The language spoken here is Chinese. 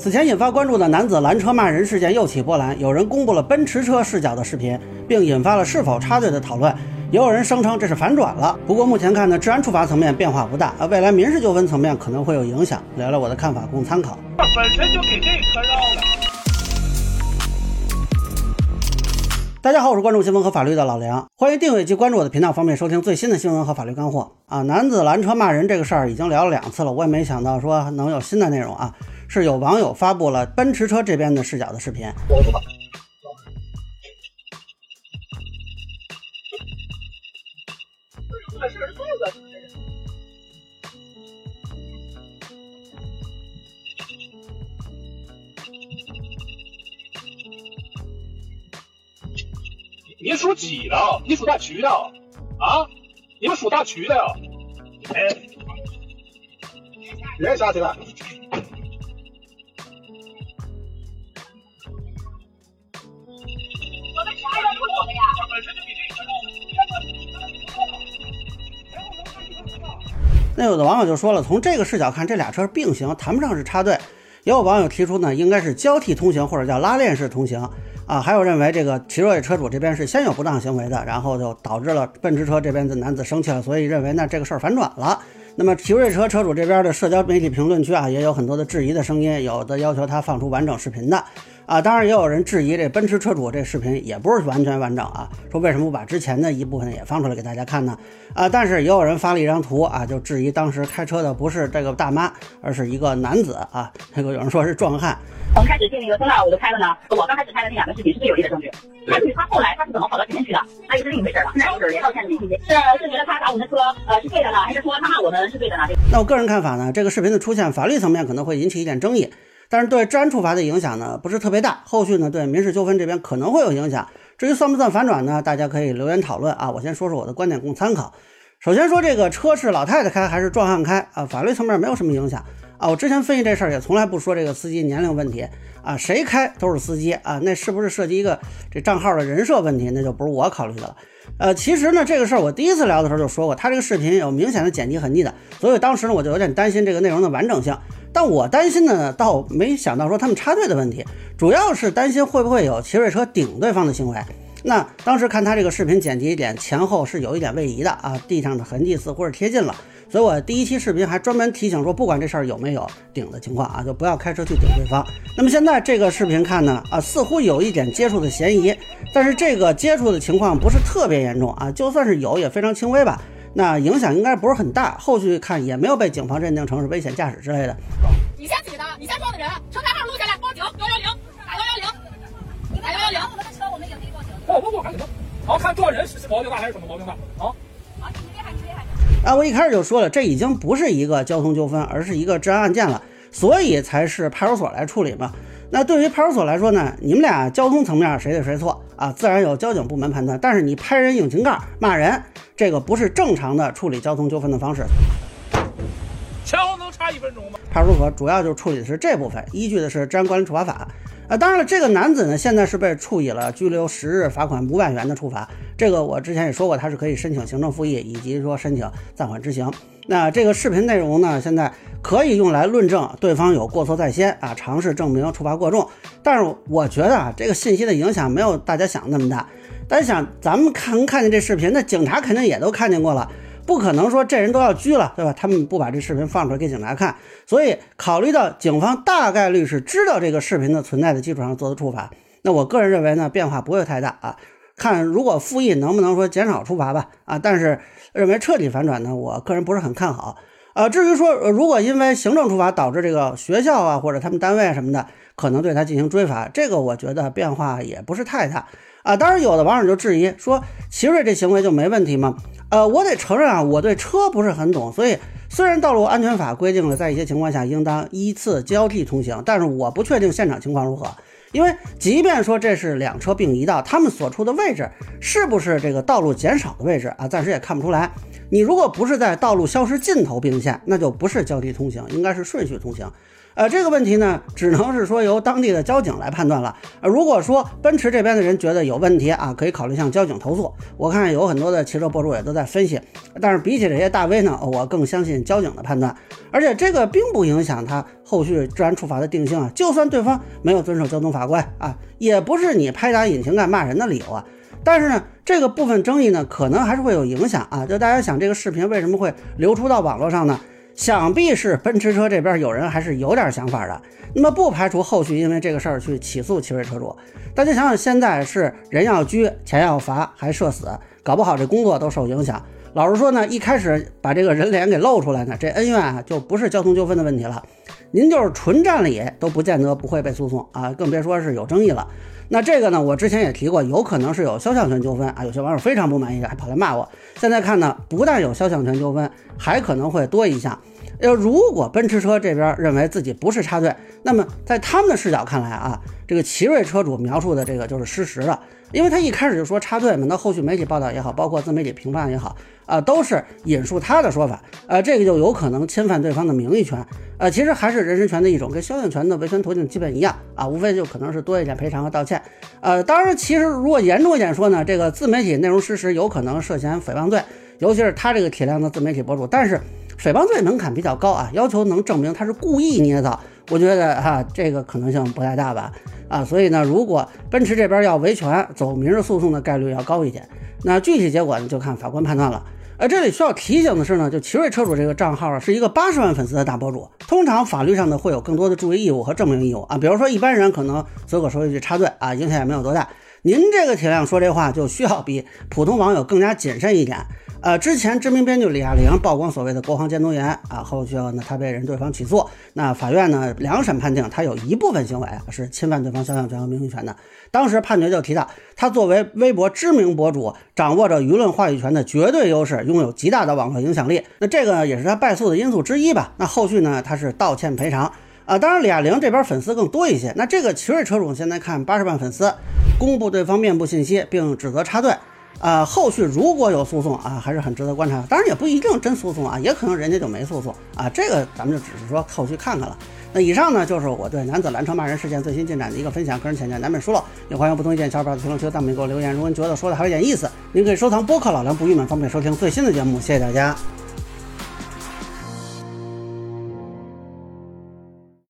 此前引发关注的男子拦车骂人事件又起波澜，有人公布了奔驰车视角的视频，并引发了是否插队的讨论。也有人声称这是反转了。不过目前看呢，治安处罚层面变化不大啊，未来民事纠纷层面可能会有影响。聊聊我的看法，供参考。本身就给这车绕了。大家好，我是关注新闻和法律的老梁，欢迎订阅及关注我的频道，方便收听最新的新闻和法律干货啊。男子拦车骂人这个事儿已经聊了两次了，我也没想到说能有新的内容啊。是有网友发布了奔驰车这边的视角的视频。你属几的？你属大渠的？啊？你们属大渠的呀？哎，别下去了。那有的网友就说了，从这个视角看，这俩车并行，谈不上是插队。也有网友提出呢，应该是交替通行或者叫拉链式通行啊。还有认为这个奇瑞车主这边是先有不当行为的，然后就导致了奔驰车这边的男子生气了，所以认为呢这个事儿反转了。那么奇瑞车车主这边的社交媒体评论区啊，也有很多的质疑的声音，有的要求他放出完整视频的。啊，当然也有人质疑这奔驰车主这视频也不是完全完整啊，说为什么不把之前的一部分也放出来给大家看呢？啊，但是也有人发了一张图啊，就质疑当时开车的不是这个大妈，而是一个男子啊。那个有人说是壮汉。从开始进那个通道我就开了呢，我刚开始拍的那两个视频是最有力的证据。但是他后来他是怎么跑到前面去的，那又是另一回事了。现在就是连道歉的信息，是是觉得他打我们的车呃是对的呢，还是说他骂我们是对的呢？那我个人看法呢，这个视频的出现，法律层面可能会引起一点争议。但是对治安处罚的影响呢，不是特别大。后续呢，对民事纠纷这边可能会有影响。至于算不算反转呢？大家可以留言讨论啊。我先说说我的观点供参考。首先说这个车是老太太开还是壮汉开啊？法律层面没有什么影响啊。我之前分析这事儿也从来不说这个司机年龄问题啊，谁开都是司机啊。那是不是涉及一个这账号的人设问题？那就不是我考虑的了。呃，其实呢，这个事儿我第一次聊的时候就说过，他这个视频有明显的剪辑痕迹的，所以当时呢我就有点担心这个内容的完整性。但我担心的呢，倒没想到说他们插队的问题，主要是担心会不会有奇瑞车顶对方的行为。那当时看他这个视频剪辑一点前后是有一点位移的啊，地上的痕迹似乎是贴近了，所以我第一期视频还专门提醒说，不管这事儿有没有顶的情况啊，就不要开车去顶对方。那么现在这个视频看呢，啊，似乎有一点接触的嫌疑，但是这个接触的情况不是特别严重啊，就算是有也非常轻微吧。那影响应该不是很大，后续看也没有被警方认定成是危险驾驶之类的。你先举的，你先撞的人，车牌号录下来，报警幺幺零，打幺幺零，打幺幺零。我们的车我们也可以报警。报报报，赶紧报。好看撞人是毛病大还是什么毛病大？啊？好，你厉害，你厉害。啊，我一开始就说了，这已经不是一个交通纠纷，而是一个治安案件了，所以才是派出所来处理嘛。那对于派出所来说呢，你们俩交通层面谁对谁错啊？自然有交警部门判断。但是你拍人引擎盖骂人，这个不是正常的处理交通纠纷的方式。前后能差一分钟吗？派出所主要就处理的是这部分，依据的是《治安管理处罚法》啊。当然了，这个男子呢，现在是被处以了拘留十日、罚款五百元的处罚。这个我之前也说过，他是可以申请行政复议，以及说申请暂缓执行。那这个视频内容呢，现在可以用来论证对方有过错在先啊，尝试证明处罚过重。但是我觉得啊，这个信息的影响没有大家想的那么大。大家想，咱们看看见这视频，那警察肯定也都看见过了，不可能说这人都要拘了，对吧？他们不把这视频放出来给警察看。所以考虑到警方大概率是知道这个视频的存在的基础上做的处罚，那我个人认为呢，变化不会太大啊。看如果复议能不能说减少处罚吧啊，但是认为彻底反转呢，我个人不是很看好啊。至于说如果因为行政处罚导致这个学校啊或者他们单位什么的可能对他进行追罚，这个我觉得变化也不是太大啊。当然有的网友就质疑说，奇瑞这行为就没问题吗？呃，我得承认啊，我对车不是很懂，所以虽然道路安全法规定了在一些情况下应当依次交替通行，但是我不确定现场情况如何。因为即便说这是两车并一道，他们所处的位置是不是这个道路减少的位置啊？暂时也看不出来。你如果不是在道路消失尽头并线，那就不是交替通行，应该是顺序通行。呃，这个问题呢，只能是说由当地的交警来判断了。呃，如果说奔驰这边的人觉得有问题啊，可以考虑向交警投诉。我看有很多的汽车博主也都在分析，但是比起这些大 V 呢，我更相信交警的判断。而且这个并不影响他后续治安处罚的定性啊。就算对方没有遵守交通法规啊，也不是你拍打引擎盖骂人的理由啊。但是呢，这个部分争议呢，可能还是会有影响啊。就大家想，这个视频为什么会流出到网络上呢？想必是奔驰车这边有人还是有点想法的，那么不排除后续因为这个事儿去起诉奇瑞车主。大家想想，现在是人要拘，钱要罚，还社死，搞不好这工作都受影响。老实说呢，一开始把这个人脸给露出来呢，这恩怨啊就不是交通纠纷的问题了。您就是纯占理都不见得不会被诉讼啊，更别说是有争议了。那这个呢，我之前也提过，有可能是有肖像权纠纷啊，有些网友非常不满意，还跑来骂我。现在看呢，不但有肖像权纠纷，还可能会多一项。要如果奔驰车这边认为自己不是插队，那么在他们的视角看来啊，这个奇瑞车主描述的这个就是失实的。因为他一开始就说插队嘛，那后续媒体报道也好，包括自媒体评判也好，啊，都是引述他的说法，呃，这个就有可能侵犯对方的名誉权，呃，其实还是人身权的一种，跟肖像权的维权途径基本一样啊，无非就可能是多一点赔偿和道歉，呃，当然，其实如果严重一点说呢，这个自媒体内容失实有可能涉嫌诽谤罪，尤其是他这个体量的自媒体博主，但是诽谤罪门槛比较高啊，要求能证明他是故意捏造，我觉得哈，这个可能性不太大吧。啊，所以呢，如果奔驰这边要维权走民事诉讼的概率要高一点，那具体结果呢就看法官判断了。而这里需要提醒的是呢，就奇瑞车主这个账号，是一个八十万粉丝的大博主，通常法律上呢会有更多的注意义务和证明义务啊，比如说一般人可能随口说一句插队啊，影响也没有多大，您这个体量说这话就需要比普通网友更加谨慎一点。呃，之前知名编剧李亚玲曝光所谓的国航监督员啊，后续呢他被人对方起诉，那法院呢两审判定他有一部分行为是侵犯对方肖像权和名誉权的。当时判决就提到，他作为微博知名博主，掌握着舆论话语权的绝对优势，拥有极大的网络影响力，那这个也是他败诉的因素之一吧。那后续呢他是道歉赔偿啊，当然李亚玲这边粉丝更多一些。那这个奇瑞车主现在看八十万粉丝，公布对方面部信息，并指责插队。啊，后续如果有诉讼啊，还是很值得观察。当然也不一定真诉讼啊，也可能人家就没诉讼啊。这个咱们就只是说后续看看了。那以上呢，就是我对男子拦车骂人事件最新进展的一个分享，个人浅见难免疏漏，也欢迎不同意见小伙伴在评论区弹幕给我留言。如果您觉得说的还有点意思，您可以收藏播客老梁不郁闷，方便收听最新的节目。谢谢大家。